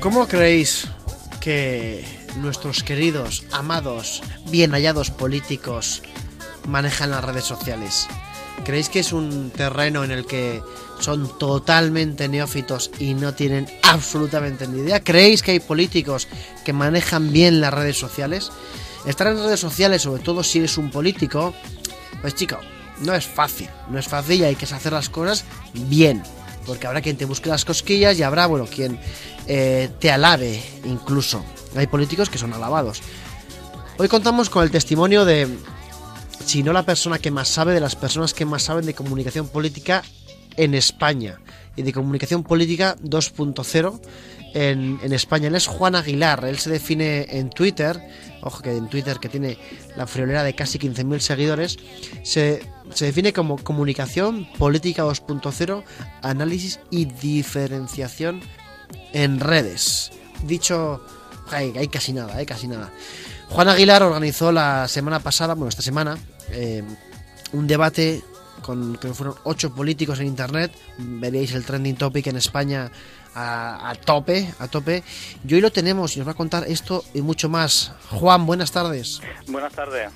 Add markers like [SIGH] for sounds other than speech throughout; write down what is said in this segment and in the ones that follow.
¿Cómo creéis que nuestros queridos, amados, bien hallados políticos manejan las redes sociales? ¿Creéis que es un terreno en el que son totalmente neófitos y no tienen absolutamente ni idea? ¿Creéis que hay políticos que manejan bien las redes sociales? Estar en redes sociales, sobre todo si eres un político, pues chico, no es fácil. No es fácil y hay que hacer las cosas bien. Porque habrá quien te busque las cosquillas y habrá, bueno, quien eh, te alabe incluso. Hay políticos que son alabados. Hoy contamos con el testimonio de, si no la persona que más sabe, de las personas que más saben de comunicación política en España y de comunicación política 2.0 en, en, España. Él es Juan Aguilar, él se define en Twitter, ojo que en Twitter que tiene la friolera de casi 15.000 seguidores, se, se, define como comunicación política 2.0, análisis y diferenciación en redes. Dicho, hay, hay casi nada, hay casi nada. Juan Aguilar organizó la semana pasada, bueno, esta semana, eh, un debate con que fueron ocho políticos en internet. Veréis el trending topic en España a, a, tope, a tope. Y hoy lo tenemos y nos va a contar esto y mucho más. Juan, buenas tardes. Buenas tardes.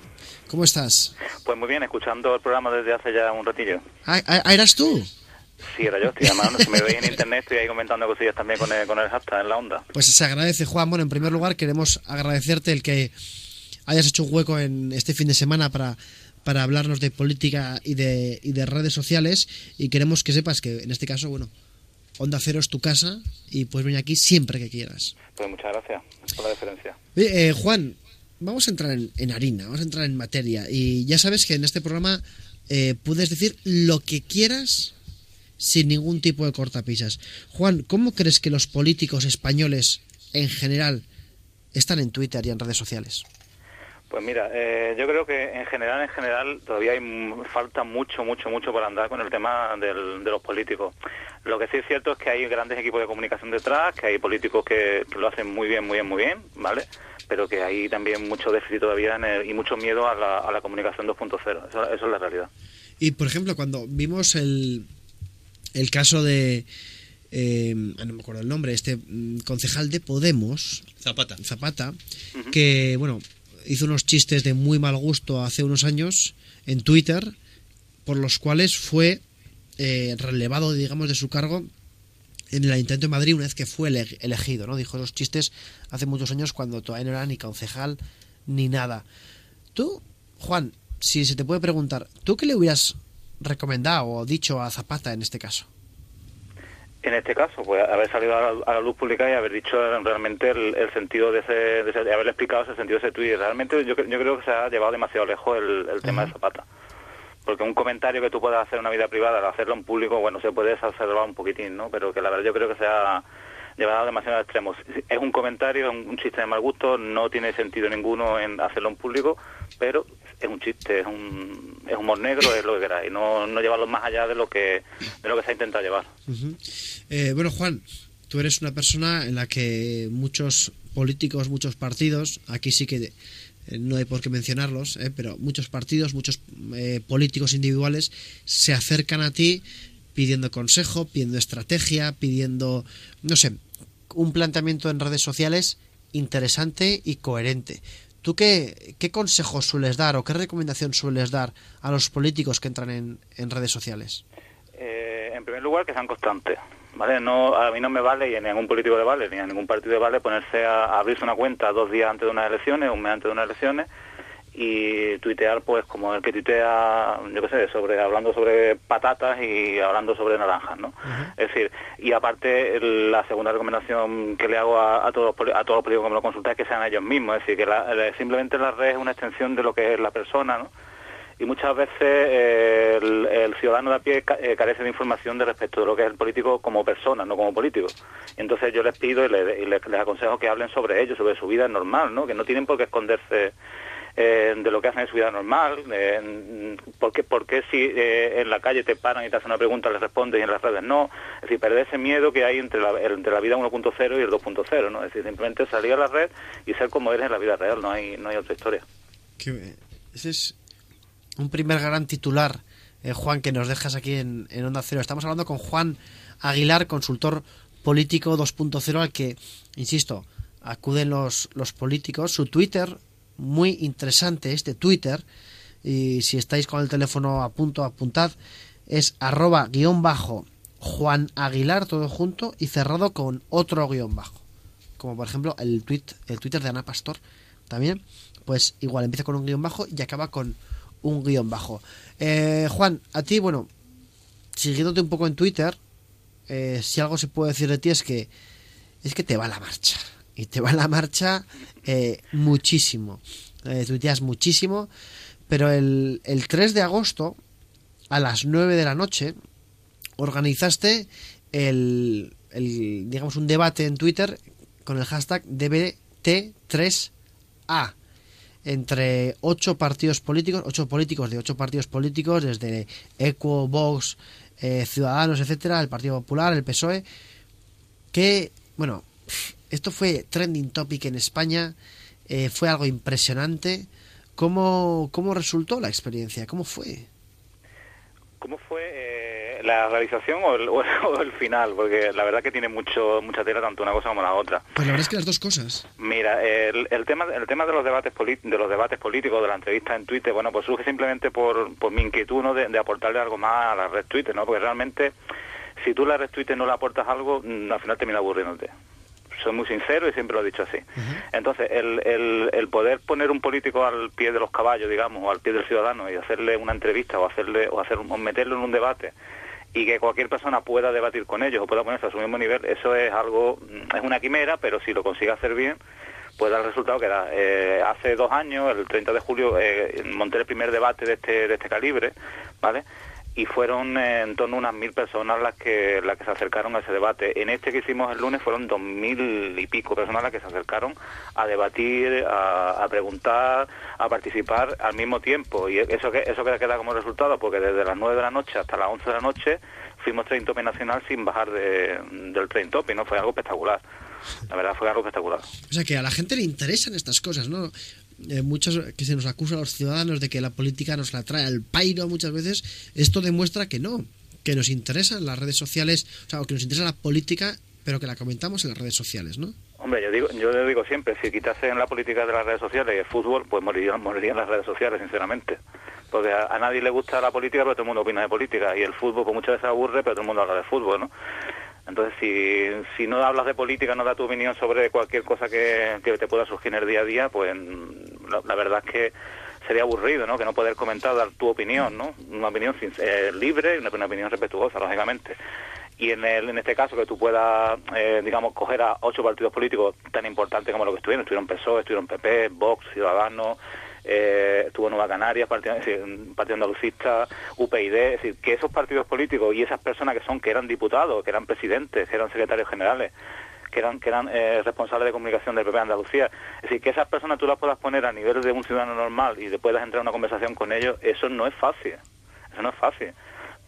¿Cómo estás? Pues muy bien, escuchando el programa desde hace ya un ratillo. Ah, ah ¿eras tú? Sí, era yo, estoy llamando. Si me veis en internet, estoy ahí comentando cosillas también con el, con el hashtag en la onda. Pues se agradece, Juan. Bueno, en primer lugar, queremos agradecerte el que hayas hecho un hueco en este fin de semana para para hablarnos de política y de, y de redes sociales y queremos que sepas que en este caso, bueno, Onda Cero es tu casa y puedes venir aquí siempre que quieras. Pues muchas gracias por la deferencia. Eh, Juan, vamos a entrar en, en, harina, vamos a entrar en materia y ya sabes que en este programa eh, puedes decir lo que quieras sin ningún tipo de cortapisas. Juan, ¿cómo crees que los políticos españoles en general están en Twitter y en redes sociales? Pues mira, eh, yo creo que en general, en general, todavía hay, falta mucho, mucho, mucho por andar con el tema del, de los políticos. Lo que sí es cierto es que hay grandes equipos de comunicación detrás, que hay políticos que, que lo hacen muy bien, muy bien, muy bien, ¿vale? Pero que hay también mucho déficit todavía en el, y mucho miedo a la, a la comunicación 2.0. Eso, eso es la realidad. Y, por ejemplo, cuando vimos el, el caso de... Eh, no me acuerdo el nombre, este concejal de Podemos, Zapata, Zapata, uh -huh. que bueno, hizo unos chistes de muy mal gusto hace unos años en Twitter, por los cuales fue eh, relevado, digamos, de su cargo en el Ayuntamiento de Madrid una vez que fue ele elegido, ¿no? Dijo esos chistes hace muchos años cuando todavía no era ni concejal ni nada. Tú, Juan, si se te puede preguntar, ¿tú qué le hubieras recomendado o dicho a Zapata en este caso? En este caso, pues haber salido a la, a la luz pública y haber dicho realmente el, el sentido de ese, de ese, haberle explicado ese sentido de ese tuit. Realmente yo, yo creo que se ha llevado demasiado lejos el, el tema uh -huh. de Zapata. Porque un comentario que tú puedas hacer en una vida privada, al hacerlo en público, bueno, se puede exacerbar un poquitín, ¿no? Pero que la verdad yo creo que se ha llevado demasiado a extremos. Es un comentario, un, un chiste de mal gusto, no tiene sentido ninguno en hacerlo en público, pero es un chiste, es un, es humor negro, es lo que queráis, no, no llevarlo más allá de lo que de lo que se ha intentado llevar. Eh, bueno, Juan, tú eres una persona en la que muchos políticos, muchos partidos, aquí sí que eh, no hay por qué mencionarlos, eh, pero muchos partidos, muchos eh, políticos individuales se acercan a ti pidiendo consejo, pidiendo estrategia, pidiendo, no sé, un planteamiento en redes sociales interesante y coherente. ¿Tú qué, qué consejos sueles dar o qué recomendación sueles dar a los políticos que entran en, en redes sociales? Eh, en primer lugar, que sean constantes. ¿vale? No, a mí no me vale y a ningún político le vale, ni a ningún partido le vale ponerse a, a abrirse una cuenta dos días antes de unas elecciones, un mes antes de unas elecciones y tuitear pues como el que tuitea yo qué sé sobre hablando sobre patatas y hablando sobre naranjas no uh -huh. es decir y aparte la segunda recomendación que le hago a, a todos a todos los políticos que me lo consultan es que sean ellos mismos es decir que la, simplemente la red es una extensión de lo que es la persona no y muchas veces eh, el, el, ciudadano de a pie eh, carece de información de respecto de lo que es el político como persona, no como político. Entonces yo les pido y, le, y les, les, aconsejo que hablen sobre ello, sobre su vida normal, ¿no? que no tienen por qué esconderse eh, de lo que hacen en su vida normal. Eh, ¿por, qué, ¿Por qué si eh, en la calle te paran y te hacen una pregunta les respondes y en las redes no? Es decir, perder ese miedo que hay entre la, entre la vida 1.0 y el 2.0, ¿no? Es decir, simplemente salir a la red y ser como eres en la vida real, no hay, no hay otra historia. Ese es un primer gran titular, eh, Juan, que nos dejas aquí en, en, Onda Cero. Estamos hablando con Juan Aguilar, consultor político 2.0 al que, insisto, acuden los, los políticos. Su Twitter, muy interesante este Twitter, y si estáis con el teléfono a punto, apuntad, es arroba guion bajo Juan Aguilar, todo junto y cerrado con otro guion bajo. Como por ejemplo el, tweet, el Twitter de Ana Pastor también, pues igual empieza con un guion bajo y acaba con un guion bajo. Eh, Juan, a ti, bueno, siguiéndote un poco en Twitter, eh, si algo se puede decir de ti es que es que te va la marcha. Y te va la marcha eh, muchísimo. Eh, tuiteas muchísimo. Pero el, el 3 de agosto, a las 9 de la noche, organizaste el, el, digamos, un debate en Twitter con el hashtag DBT3A entre ocho partidos políticos, ocho políticos de ocho partidos políticos, desde Equo, Vox, eh, Ciudadanos, etcétera, el Partido Popular, el PSOE, que, bueno, esto fue trending topic en España, eh, fue algo impresionante. ¿Cómo, ¿Cómo resultó la experiencia? ¿Cómo fue? ¿Cómo fue eh, la realización o el, [LAUGHS] o el, final? Porque la verdad que tiene mucho mucha tela tanto una cosa como la otra. Pues la verdad es que las dos cosas. Mira, el, el tema el tema de los debates de los debates políticos, de la entrevista en Twitter, bueno, pues surge simplemente por, por mi inquietud ¿no? de, de aportarle algo más a la red Twitter, ¿no? Porque realmente si tú la red Twitter no le aportas algo, mm, al final termina aburriéndote soy muy sincero y siempre lo he dicho así. Entonces, el, el, el, poder poner un político al pie de los caballos, digamos, o al pie del ciudadano y hacerle una entrevista o hacerle o hacer o meterlo en un debate y que cualquier persona pueda debatir con ellos o pueda ponerse a su mismo nivel, eso es algo, mm, es una quimera, pero si lo consigue hacer bien, pues da el resultado que da. Eh, hace dos años, el 30 de julio, eh, monté el primer debate de este, de este calibre, ¿vale? Y fueron en torno a unas mil personas las que las que se acercaron a ese debate. En este que hicimos el lunes fueron dos mil y pico personas las que se acercaron a debatir, a, preguntar, a participar al mismo tiempo. Y eso que eso que queda como resultado, porque desde las nueve de la noche hasta las once de la noche fuimos train tope nacional sin bajar de, del train tope, ¿no? Fue algo espectacular. La verdad fue algo espectacular. O sea que a la gente le interesan estas cosas, ¿no? Eh, muchos que se nos acusa a los ciudadanos de que la política nos la trae al pairo muchas veces, esto demuestra que no, que nos interesan las redes sociales, o sea, que nos interesa la política, pero que la comentamos en las redes sociales, ¿no? Hombre, yo digo, yo digo siempre, si quitasen la política de las redes sociales y el fútbol, pues morirían, morirían las redes sociales, sinceramente. Porque a, nadie le gusta la política, pero todo el mundo opina de política. Y el fútbol, pues muchas veces aburre, pero todo el mundo habla de fútbol, ¿no? Entonces, si, si no hablas de política, no das tu opinión sobre cualquier cosa que, que te pueda surgir en el día a día, pues la, verdad es que sería aburrido. Que no poder comentar, dar tu opinión, ¿no? Una opinión eh, libre una, una, opinión respetuosa, lógicamente. Y en, este caso, que tú puedas, eh, digamos, coger a ocho partidos políticos tan importantes como los que estuvieron, estuvieron PSOE, estuvieron PP, Vox, Ciudadanos, eh, estuvo Nueva Canarias, Partido, Partido Andalucista, UPyD, es decir, que esos partidos políticos y esas personas que son, que eran diputados, que eran presidentes, que eran secretarios generales, que eran, que eran eh, responsables de comunicación del PP Andalucía. Es decir, que esas personas tú las puedas poner a nivel de un ciudadano normal y puedas entrar en una conversación con ellos, eso no es fácil. Eso no es fácil.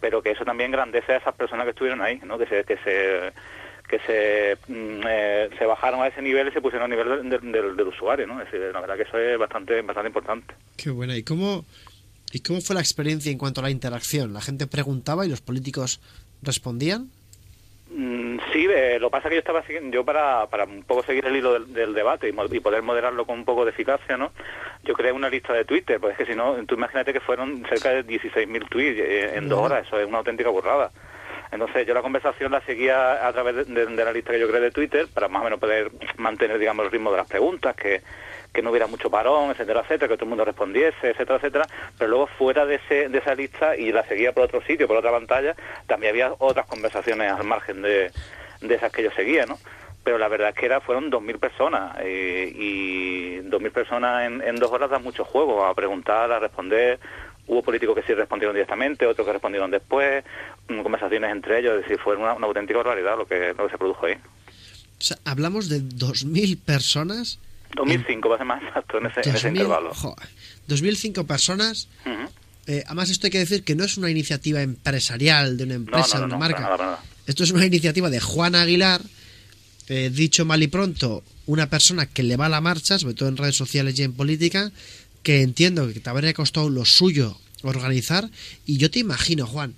Pero que eso también grandece a esas personas que estuvieron ahí, ¿no? Que se, que se que se, eh, se bajaron a ese nivel y se pusieron a nivel del, del, del usuario, ¿no? Es decir, la verdad que eso es bastante, bastante importante. Qué buena. ¿Y cómo, ¿Y cómo fue la experiencia en cuanto a la interacción? ¿La gente preguntaba y los políticos respondían? Sí, eh, lo pasa que yo estaba yo para, para un poco seguir el hilo del, del debate y, y, poder moderarlo con un poco de eficacia, ¿no? Yo creé una lista de Twitter, pues es que si no, tú imagínate que fueron cerca de 16.000 tweets eh, en dos horas, eso es una auténtica burrada. Entonces yo la conversación la seguía a través de, de, de, la lista que yo creé de Twitter para más o menos poder mantener, digamos, el ritmo de las preguntas, que, que no hubiera mucho parón, etcétera, etcétera, que todo el mundo respondiese, etcétera, etcétera. Pero luego fuera de, ese, de esa lista y la seguía por otro sitio, por otra pantalla, también había otras conversaciones al margen de, de esas que yo seguía, ¿no? pero la verdad es que era fueron 2.000 personas eh, y 2.000 personas en, en dos horas da mucho juego a preguntar, a responder, Hubo políticos que sí respondieron directamente, otros que respondieron después, conversaciones entre ellos, es decir, fue una, una auténtica barbaridad lo que, lo que se produjo ahí. O sea, hablamos de 2.000 personas. 2005, va a ser más [LAUGHS] exacto, en ese, 2000, en ese intervalo. Jo, 2.005 personas. Uh -huh. eh, además, esto hay que decir que no es una iniciativa empresarial de una empresa, no, no, de una marca. Para nada, para nada. Esto es una iniciativa de Juan Aguilar, eh, dicho mal y pronto, una persona que le va a la marcha, sobre todo en redes sociales y en política, que entiendo que te habría costado lo suyo organizar. Y yo te imagino, Juan,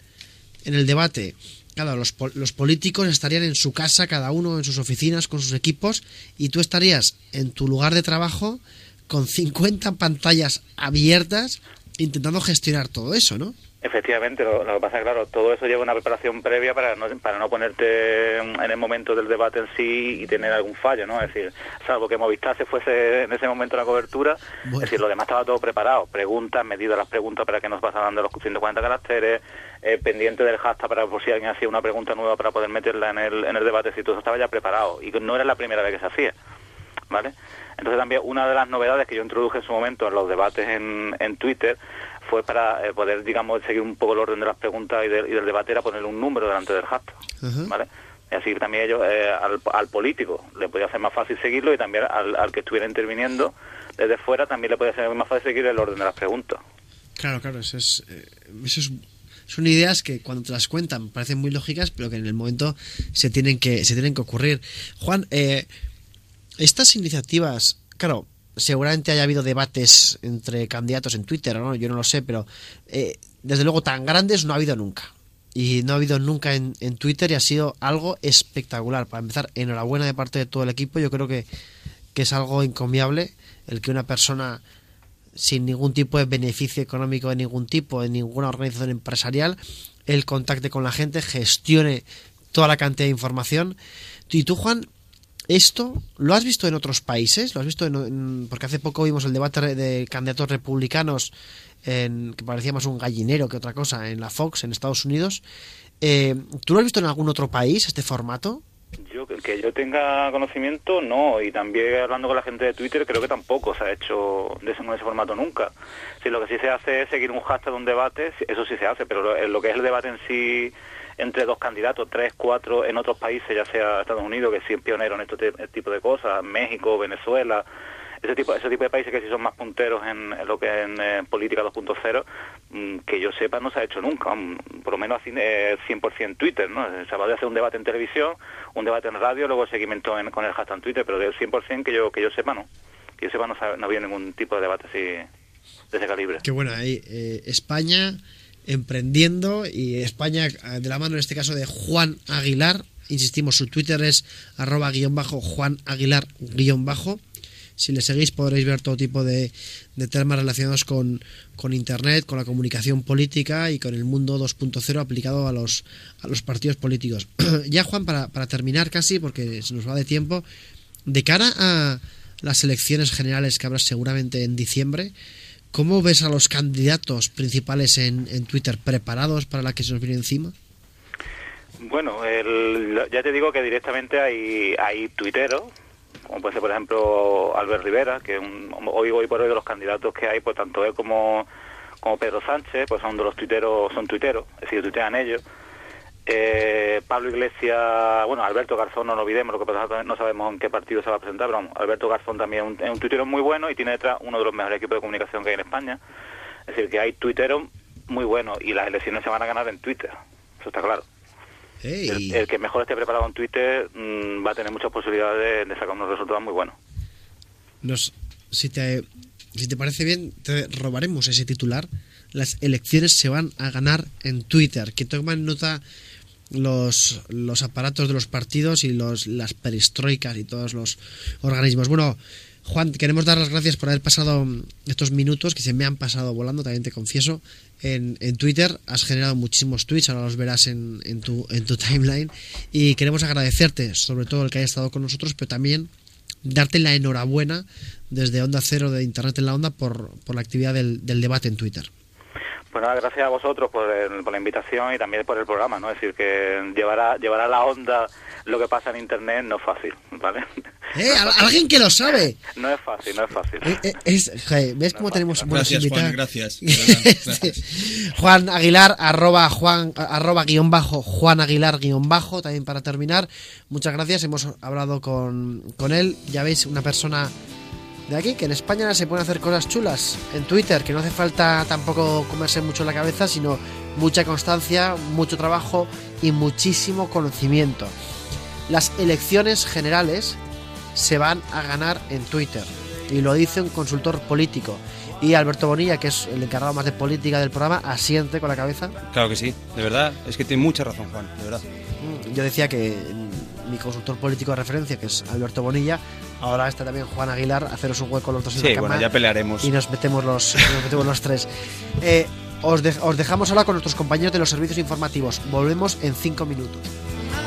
en el debate, claro, los, los políticos estarían en su casa, cada uno en sus oficinas, con sus equipos, y tú estarías en tu lugar de trabajo con 50 pantallas abiertas intentando gestionar todo eso, ¿no? Efectivamente, lo, lo que pasa es claro, todo eso lleva una preparación previa para no, para no ponerte en el momento del debate en sí y tener algún fallo, ¿no? Es decir, salvo que Movistar se fuese en ese momento la cobertura, Bueno. es decir, lo demás estaba todo preparado, preguntas, medidas las preguntas para que nos pasaran de los 140 caracteres, eh, pendiente del hashtag para por si alguien hacía una pregunta nueva para poder meterla en el, en el debate, si todo eso estaba ya preparado y no era la primera vez que se hacía. ¿vale? Entonces también una de las novedades que yo introduje en su momento en los debates en, en Twitter fue para eh, poder, digamos, seguir un poco el orden de las preguntas y, del- y del debate era ponerle un número delante del hashtag. ¿vale? Y así también ellos, eh, al, al político le podía hacer más fácil seguirlo y también al, al que estuviera interviniendo desde fuera también le podía hacer más fácil seguir el orden de las preguntas. Claro, claro, eso es, eh, eso es- son ideas que cuando te las cuentan parecen muy lógicas, pero que en el momento se tienen que, se tienen que ocurrir. Juan, eh, estas iniciativas, claro, seguramente haya habido debates entre candidatos en Twitter, ¿no? Yo no lo sé, pero eh, desde luego tan grandes no ha habido nunca. Y no ha habido nunca en, en Twitter y ha sido algo espectacular. Para empezar, enhorabuena de parte de todo el equipo. Yo creo que, que es algo encomiable el que una persona sin ningún tipo de beneficio económico de ningún tipo, en ninguna organización empresarial, él contacte con la gente, gestione toda la cantidad de información. Y tú, Juan, ¿esto lo has visto en otros países? ¿Lo has visto en, porque hace poco vimos el debate de candidatos republicanos en, que parecía más un gallinero que otra cosa en la Fox en Estados Unidos. Eh, ¿Tú lo has visto en algún otro país este formato? Yo que- yo tenga conocimiento, no. Y también hablando con la gente de Twitter, creo que tampoco se ha hecho de ese, en ese formato nunca. Si lo que sí se hace es seguir un hashtag de un debate, eso sí se hace, pero lo, lo que es el debate en sí entre dos candidatos, tres, cuatro, en otros países, ya sea Estados Unidos, que sí es pionero en este te- tipo de cosas, México, Venezuela, ese tipo, ese tipo de países que sí son más punteros en, en lo que es en eh, política 2.0, mm, que yo sepa no se ha hecho nunca, mm, por lo menos así, eh, 100% Twitter, ¿no? Se va a hacer un debate en televisión, un debate en radio, luego seguimiento en- con el hashtag en Twitter, pero del 100% que yo que yo sepa no, que yo sepa no, no había ningún tipo de debate así de ese calibre. Qué bueno, ahí eh, España emprendiendo y España eh, de la mano en este caso de Juan Aguilar. Insistimos, su Twitter es arroba guion bajo Juan Aguilar guion bajo. Si le seguís podréis ver todo tipo de, de temas relacionados con, con Internet, con la comunicación política y con el mundo 2.0 aplicado a los, a los partidos políticos. [CLEARS THROAT] ya Juan, para, para terminar casi, porque se nos va de tiempo, de cara a las elecciones generales que habrá seguramente en diciembre, ¿Cómo ves a los candidatos principales en, en Twitter preparados para la que se nos viene encima? Bueno, el- ya te digo que directamente hay, hay tuiteros, como puede ser, por ejemplo, Albert Rivera, que un, hoy, hoy por hoy de los candidatos que hay, pues tanto él como, como Pedro Sánchez, pues son de los tuiteros, son tuiteros, es decir, tuitean ellos. Eh, Pablo Iglesias, bueno, Alberto Garzón, no lo olvidemos, lo que pasa no sabemos en qué partido se va a presentar, pero Alberto Garzón también es un, es un tuitero muy bueno y tiene detrás uno de los mejores equipos de comunicación que hay en España. Es decir, que hay tuiteros muy buenos y las elecciones se van a ganar en Twitter, eso está claro. Eh, El, el que mejor esté preparado en Twitter mm, va a tener muchas posibilidades de, de sacar unos resultados muy buenos. nos, si, te, si te parece bien, te robaremos ese titular. Las elecciones se van a ganar en Twitter. Que tomen nota los, los aparatos de los partidos y los, las perestroicas y todos los organismos. Bueno, Juan, queremos dar las gracias por haber pasado estos minutos que se me han pasado volando, también te confieso, en, en Twitter. Has generado muchísimos tweets, ahora los verás en, en, tu, en tu timeline. Y queremos agradecerte, sobre todo el que haya estado con nosotros, pero también darte la enhorabuena desde Onda Cero de Internet en la Onda por, por la actividad del, del debate en Twitter. Pues nada, gracias a vosotros por, el- por la invitación y también por el programa, ¿no? Es decir, que llevar a, llevar a la onda lo que pasa en Internet no es fácil, ¿vale? ¡Eh! al- ¡Alguien que lo sabe! No es fácil, no es fácil. Eh, eh, es- joder, ¿Ves cómo tenemos buenos Gracias, invitados? Juan, gracias. [LAUGHS] verdad, gracias. Juan Aguilar, arroba Juan, arroba guion bajo, Juan Aguilar guion bajo, también para terminar. Muchas gracias, hemos hablado con, con él. Ya veis, una persona de aquí, que en España se pueden hacer cosas chulas en Twitter, que no hace falta tampoco comerse mucho la cabeza, sino mucha constancia, mucho trabajo y muchísimo conocimiento. Las elecciones generales se van a ganar en Twitter. Y lo dice un consultor político. Y Alberto Bonilla, que es el encargado más de política del programa, asiente con la cabeza. Claro que sí, de verdad. Es que tiene mucha razón, Juan, de verdad. Mm, Yo decía que mi consultor político de referencia, que es Alberto Bonilla, ahora está también Juan Aguilar, haceros un hueco los dos en Sí, la cama bueno, ya pelearemos. y nos metemos los, nos metemos los tres. Eh, os, de- os dejamos ahora con nuestros compañeros de los servicios informativos. Volvemos en cinco minutos.